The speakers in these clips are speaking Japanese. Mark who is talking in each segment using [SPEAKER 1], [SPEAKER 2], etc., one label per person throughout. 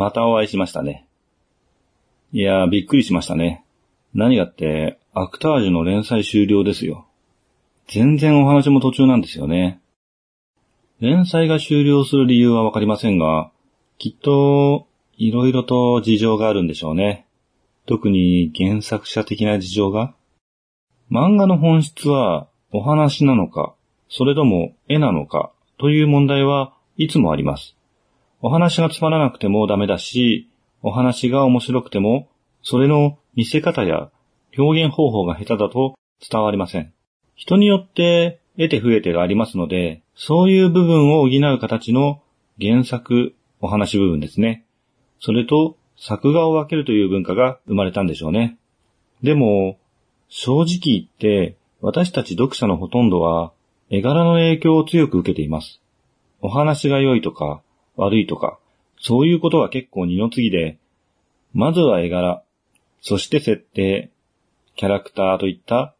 [SPEAKER 1] またお会いしましたね。いやー、びっくりしましたね。何がって、アクタージュの連載終了ですよ。全然お話も途中なんですよね。連載が終了する理由はわかりませんが、きっと、いろいろと事情があるんでしょうね。特に原作者的な事情が。漫画の本質はお話なのか、それとも絵なのかという問題はいつもあります。お話がつまらなくてもダメだし、お話が面白くても、それの見せ方や表現方法が下手だと伝わりません。人によって得て増えてがありますので、そういう部分を補う形の原作、お話部分ですね。それと作画を分けるという文化が生まれたんでしょうね。でも、正直言って私たち読者のほとんどは絵柄の影響を強く受けています。お話が良いとか悪いとか、そういうことは結構二の次で、まずは絵柄、そして設定、キャラクターといった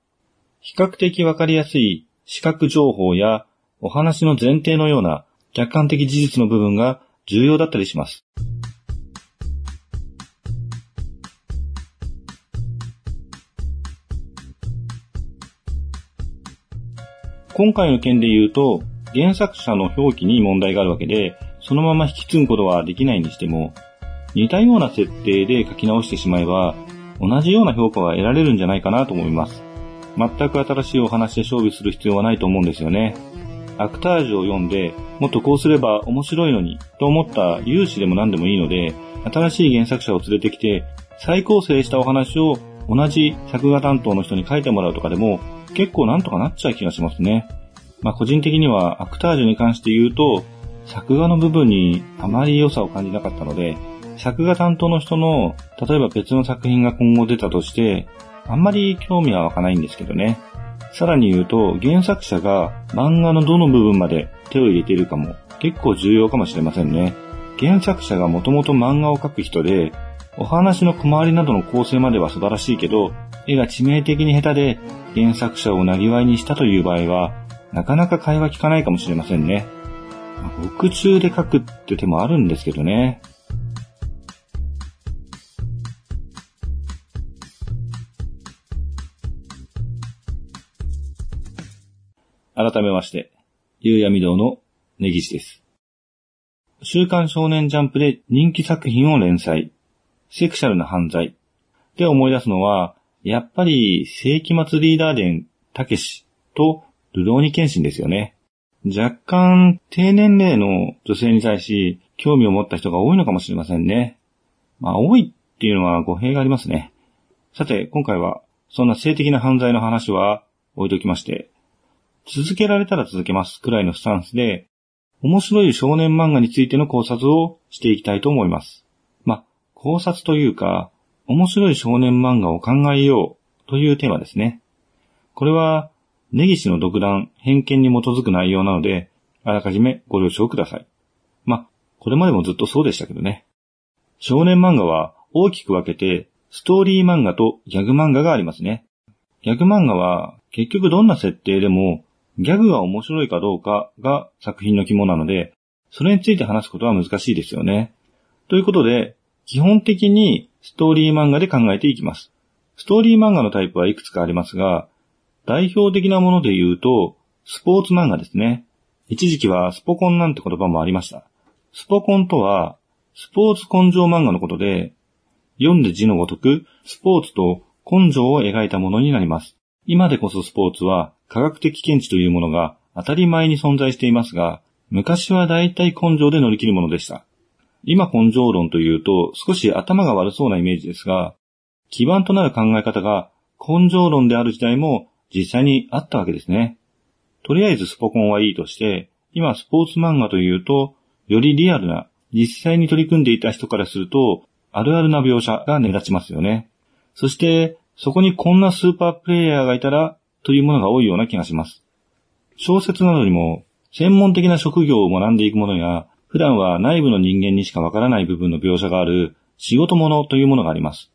[SPEAKER 1] 比較的わかりやすい視覚情報やお話の前提のような客観的事実の部分が重要だったりします。今回の件で言うと、原作者の表記に問題があるわけで、そのまま引き継ぐことはできないにしても、似たような設定で書き直してしまえば、同じような評価は得られるんじゃないかなと思います。全く新しいお話で勝負する必要はないと思うんですよね。アクタージュを読んで、もっとこうすれば面白いのに、と思った有志でも何でもいいので、新しい原作者を連れてきて、再構成したお話を同じ作画担当の人に書いてもらうとかでも、結構なんとかなっちゃう気がしますね。まあ個人的にはアクタージュに関して言うと、作画の部分にあまり良さを感じなかったので、作画担当の人の、例えば別の作品が今後出たとして、あんまり興味は湧かないんですけどね。さらに言うと、原作者が漫画のどの部分まで手を入れているかも結構重要かもしれませんね。原作者がもともと漫画を描く人で、お話の小回りなどの構成までは素晴らしいけど、絵が致命的に下手で原作者をなりわいにしたという場合は、なかなか会話聞かないかもしれませんね。獄中で書くって手もあるんですけどね。改めまして、夕闇堂の根岸です。週刊少年ジャンプで人気作品を連載、セクシャルな犯罪で思い出すのは、やっぱり世紀末リーダー伝たけしとルローニケンシンですよね。若干低年齢の女性に対し興味を持った人が多いのかもしれませんね。まあ多いっていうのは語弊がありますね。さて、今回はそんな性的な犯罪の話は置いときまして、続けられたら続けますくらいのスタンスで、面白い少年漫画についての考察をしていきたいと思います。まあ、考察というか、面白い少年漫画を考えようというテーマですね。これは根岸の独断、偏見に基づく内容なので、あらかじめご了承ください。ま、これまでもずっとそうでしたけどね。少年漫画は大きく分けて、ストーリー漫画とギャグ漫画がありますね。ギャグ漫画は結局どんな設定でもギャグが面白いかどうかが作品の肝なので、それについて話すことは難しいですよね。ということで、基本的にストーリー漫画で考えていきます。ストーリー漫画のタイプはいくつかありますが、代表的なもので言うと、スポーツ漫画ですね。一時期はスポコンなんて言葉もありました。スポコンとは、スポーツ根性漫画のことで、読んで字のごとく、スポーツと根性を描いたものになります。今でこそスポーツは科学的見地というものが当たり前に存在していますが、昔は大体根性で乗り切るものでした。今根性論というと少し頭が悪そうなイメージですが、基盤となる考え方が根性論である時代も実際にあったわけですね。とりあえずスポコンはいいとして、今スポーツ漫画というと、よりリアルな、実際に取り組んでいた人からすると、あるあるな描写が目立ちますよね。そして、そこにこんなスーパープレイヤーがいたら、というものが多いような気がします。小説などにも、専門的な職業を学んでいくものや、普段は内部の人間にしかわからない部分の描写がある仕事物というものがあります。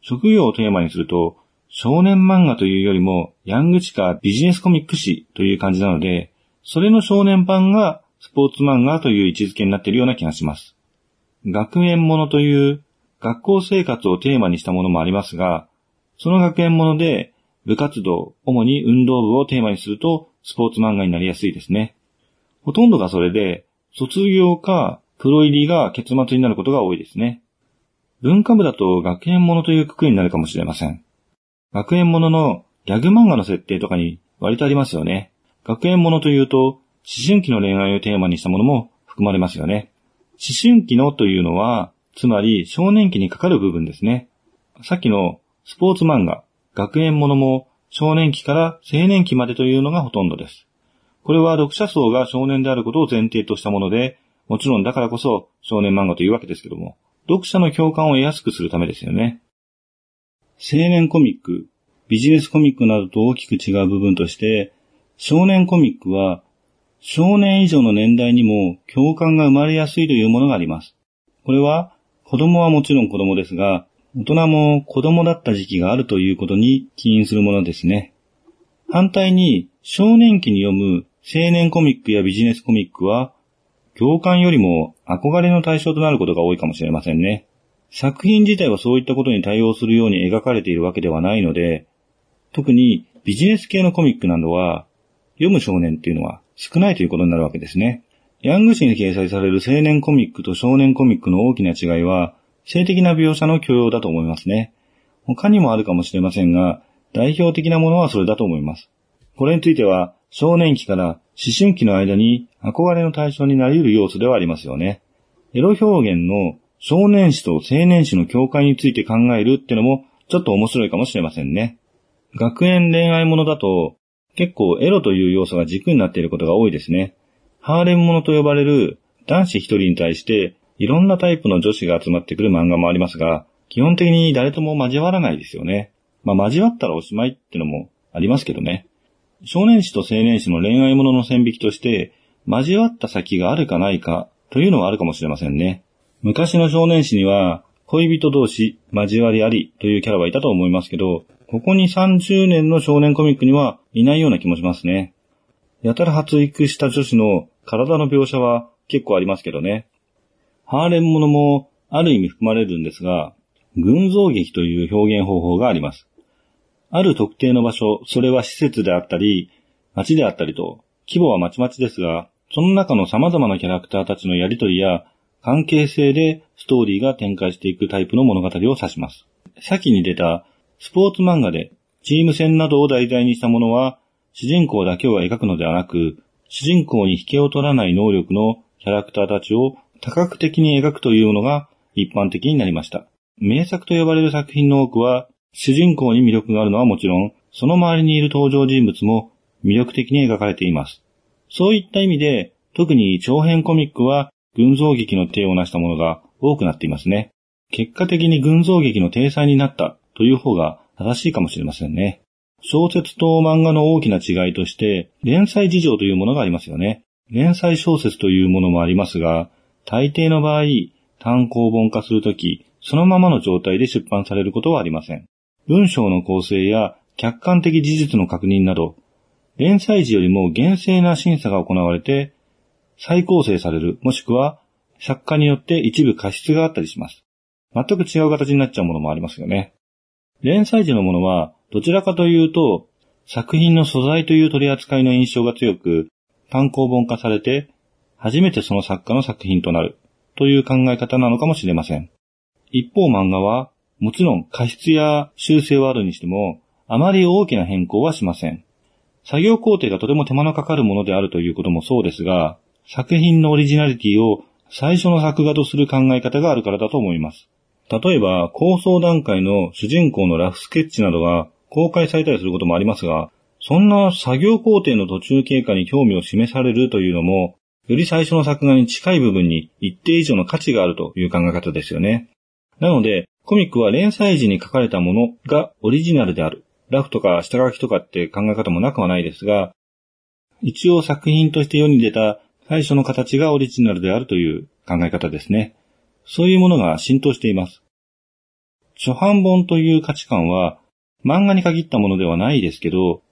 [SPEAKER 1] 職業をテーマにすると、少年漫画というよりも、ヤングチカビジネスコミック誌という感じなので、それの少年版がスポーツ漫画という位置づけになっているような気がします。学園ものという学校生活をテーマにしたものもありますが、その学園もので部活動、主に運動部をテーマにするとスポーツ漫画になりやすいですね。ほとんどがそれで、卒業かプロ入りが結末になることが多いですね。文化部だと学園ものというくくりになるかもしれません。学園もののギャグ漫画の設定とかに割とありますよね。学園ものというと、思春期の恋愛をテーマにしたものも含まれますよね。思春期のというのは、つまり少年期にかかる部分ですね。さっきのスポーツ漫画、学園ものも少年期から青年期までというのがほとんどです。これは読者層が少年であることを前提としたもので、もちろんだからこそ少年漫画というわけですけども、読者の共感を得やすくするためですよね。青年コミック、ビジネスコミックなどと大きく違う部分として、少年コミックは少年以上の年代にも共感が生まれやすいというものがあります。これは子供はもちろん子供ですが、大人も子供だった時期があるということに起因するものですね。反対に少年期に読む青年コミックやビジネスコミックは共感よりも憧れの対象となることが多いかもしれませんね。作品自体はそういったことに対応するように描かれているわけではないので、特にビジネス系のコミックなどは読む少年っていうのは少ないということになるわけですね。ヤング誌に掲載される青年コミックと少年コミックの大きな違いは、性的な描写の許容だと思いますね。他にもあるかもしれませんが、代表的なものはそれだと思います。これについては、少年期から思春期の間に憧れの対象になり得る要素ではありますよね。エロ表現の少年誌と青年誌の境界について考えるってのもちょっと面白いかもしれませんね。学園恋愛ものだと結構エロという要素が軸になっていることが多いですね。ハーレムものと呼ばれる男子一人に対していろんなタイプの女子が集まってくる漫画もありますが、基本的に誰とも交わらないですよね。まあ交わったらおしまいってのもありますけどね。少年誌と青年誌の恋愛ものの線引きとして、交わった先があるかないかというのはあるかもしれませんね。昔の少年誌には、恋人同士、交わりありというキャラはいたと思いますけど、ここに30年の少年コミックにはいないような気もしますね。やたら発育した女子の体の描写は結構ありますけどね。ハーレンものもある意味含まれるんですが、群像劇という表現方法があります。ある特定の場所、それは施設であったり、街であったりと、規模はまちまちですが、その中の様々なキャラクターたちのやりとりや関係性でストーリーが展開していくタイプの物語を指します。先に出たスポーツ漫画でチーム戦などを題材にしたものは主人公だけを描くのではなく、主人公に引けを取らない能力のキャラクターたちを多角的に描くというのが一般的になりました。名作と呼ばれる作品の多くは主人公に魅力があるのはもちろん、その周りにいる登場人物も魅力的に描かれています。そういった意味で、特に長編コミックは群像劇の手をなしたものが多くなっていますね。結果的に群像劇の体裁になったという方が正しいかもしれませんね。小説と漫画の大きな違いとして、連載事情というものがありますよね。連載小説というものもありますが、大抵の場合、単行本化するとき、そのままの状態で出版されることはありません。文章の構成や客観的事実の確認など、連載時よりも厳正な審査が行われて、再構成される、もしくは作家によって一部過失があったりします。全く違う形になっちゃうものもありますよね。連載時のものは、どちらかというと、作品の素材という取り扱いの印象が強く、単行本化されて、初めてその作家の作品となる、という考え方なのかもしれません。一方漫画は、もちろん過失や修正はあるにしても、あまり大きな変更はしません。作業工程がとても手間のかかるものであるということもそうですが、作品のオリジナリティを最初の作画とする考え方があるからだと思います。例えば、構想段階の主人公のラフスケッチなどが公開されたりすることもありますが、そんな作業工程の途中経過に興味を示されるというのも、より最初の作画に近い部分に一定以上の価値があるという考え方ですよね。なので、コミックは連載時に書かれたものがオリジナルである。ラフとか下書きとかって考え方もなくはないですが、一応作品として世に出た最初の形がオリジナルであるという考え方ですね。そういうものが浸透しています。初版本という価値観は漫画に限ったものではないですけど、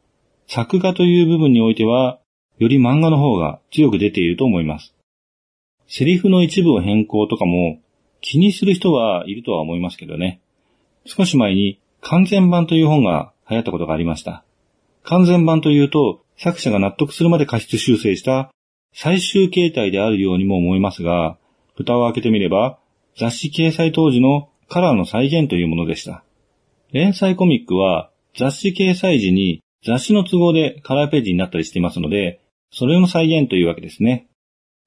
[SPEAKER 1] 作画という部分においては、より漫画の方が強く出ていると思います。セリフの一部を変更とかも気にする人はいるとは思いますけどね。少し前に完全版という本が流行ったことがありました。完全版というと、作者が納得するまで過失修正した最終形態であるようにも思いますが、蓋を開けてみれば、雑誌掲載当時のカラーの再現というものでした。連載コミックは雑誌掲載時に雑誌の都合でカラーページになったりしていますので、それの再現というわけですね。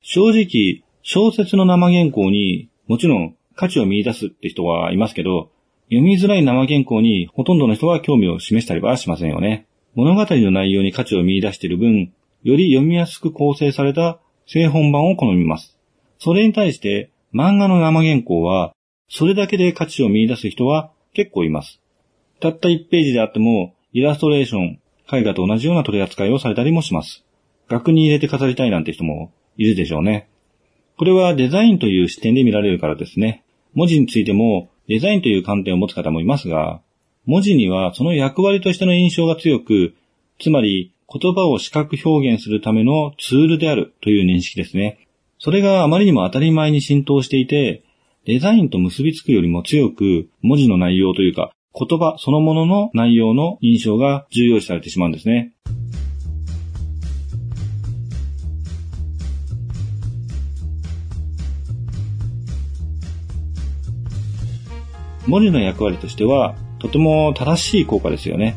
[SPEAKER 1] 正直、小説の生原稿にもちろん価値を見出すって人はいますけど、読みづらい生原稿にほとんどの人は興味を示したりはしませんよね。物語の内容に価値を見出している分、より読みやすく構成された製本版を好みます。それに対して漫画の生原稿は、それだけで価値を見出す人は結構います。たった1ページであっても、イラストレーション、絵画と同じような取り扱いをされたりもします。額に入れて飾りたいなんて人もいるでしょうね。これはデザインという視点で見られるからですね。文字についてもデザインという観点を持つ方もいますが、文字にはその役割としての印象が強く、つまり言葉を視覚表現するためのツールであるという認識ですね。それがあまりにも当たり前に浸透していて、デザインと結びつくよりも強く文字の内容というか言葉そのものの内容の印象が重要視されてしまうんですね。文字の役割としては、とても正しい効果ですよね。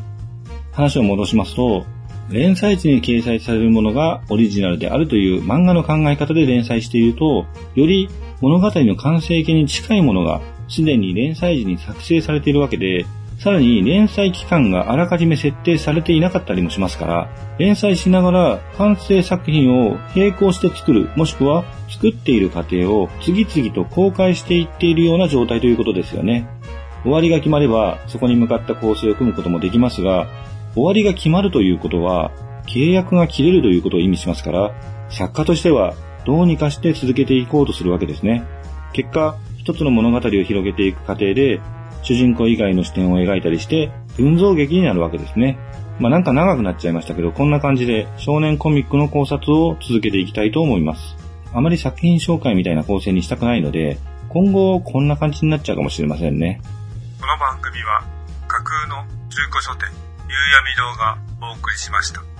[SPEAKER 1] 話を戻しますと、連載地に掲載されるものがオリジナルであるという漫画の考え方で連載していると、より物語の完成形に近いものがすでに連載時に作成されているわけで、さらに連載期間があらかじめ設定されていなかったりもしますから、連載しながら完成作品を並行して作る、もしくは作っている過程を次々と公開していっているような状態ということですよね。終わりが決まればそこに向かった構成を組むこともできますが、終わりが決まるということは契約が切れるということを意味しますから、作家としてはどうにかして続けていこうとするわけですね。結果、一つの物語を広げていく過程で主人公以外の視点を描いたりして、群像劇になるわけですね。まあなんか長くなっちゃいましたけど、こんな感じで少年コミックの考察を続けていきたいと思います。あまり作品紹介みたいな構成にしたくないので、今後こんな感じになっちゃうかもしれませんね。
[SPEAKER 2] この番組は架空の中古書店、夕闇堂がお送りしました。